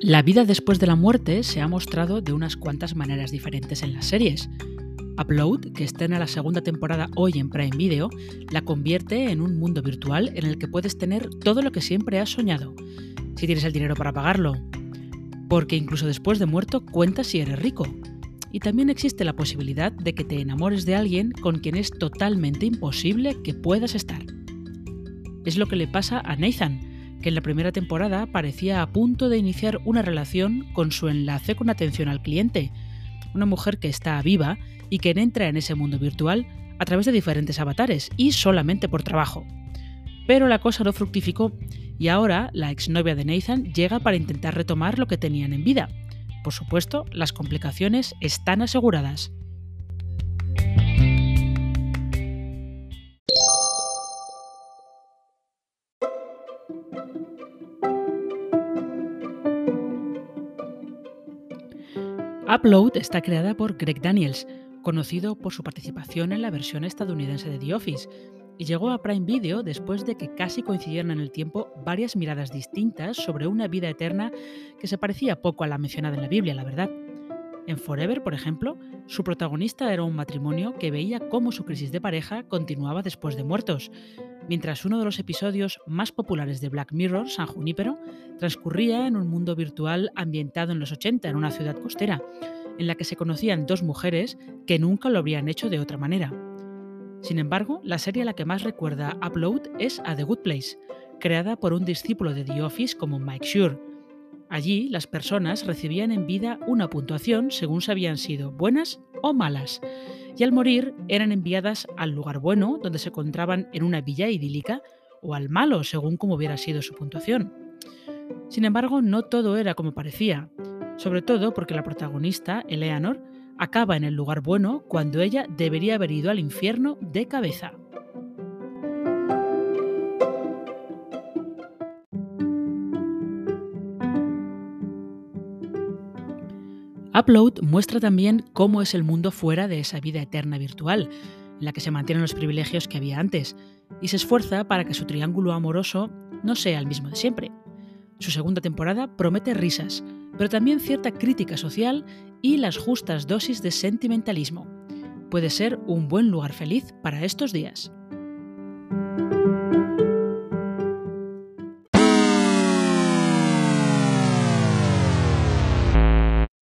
La vida después de la muerte se ha mostrado de unas cuantas maneras diferentes en las series. Upload, que está en la segunda temporada hoy en Prime Video, la convierte en un mundo virtual en el que puedes tener todo lo que siempre has soñado, si tienes el dinero para pagarlo. Porque incluso después de muerto cuentas si eres rico. Y también existe la posibilidad de que te enamores de alguien con quien es totalmente imposible que puedas estar. Es lo que le pasa a Nathan, que en la primera temporada parecía a punto de iniciar una relación con su enlace con atención al cliente, una mujer que está viva y que entra en ese mundo virtual a través de diferentes avatares y solamente por trabajo. Pero la cosa no fructificó y ahora la exnovia de Nathan llega para intentar retomar lo que tenían en vida. Por supuesto, las complicaciones están aseguradas. Upload está creada por Greg Daniels, conocido por su participación en la versión estadounidense de The Office, y llegó a Prime Video después de que casi coincidieran en el tiempo varias miradas distintas sobre una vida eterna que se parecía poco a la mencionada en la Biblia, la verdad. En Forever, por ejemplo, su protagonista era un matrimonio que veía cómo su crisis de pareja continuaba después de muertos, mientras uno de los episodios más populares de Black Mirror, San Junípero, transcurría en un mundo virtual ambientado en los 80 en una ciudad costera, en la que se conocían dos mujeres que nunca lo habrían hecho de otra manera. Sin embargo, la serie a la que más recuerda Upload es A The Good Place, creada por un discípulo de The Office como Mike Shure. Allí, las personas recibían en vida una puntuación según si habían sido buenas o malas, y al morir eran enviadas al lugar bueno, donde se encontraban en una villa idílica, o al malo, según como hubiera sido su puntuación. Sin embargo, no todo era como parecía, sobre todo porque la protagonista, Eleanor, acaba en el lugar bueno cuando ella debería haber ido al infierno de cabeza. Upload muestra también cómo es el mundo fuera de esa vida eterna virtual, en la que se mantienen los privilegios que había antes, y se esfuerza para que su triángulo amoroso no sea el mismo de siempre. Su segunda temporada promete risas, pero también cierta crítica social y las justas dosis de sentimentalismo. Puede ser un buen lugar feliz para estos días.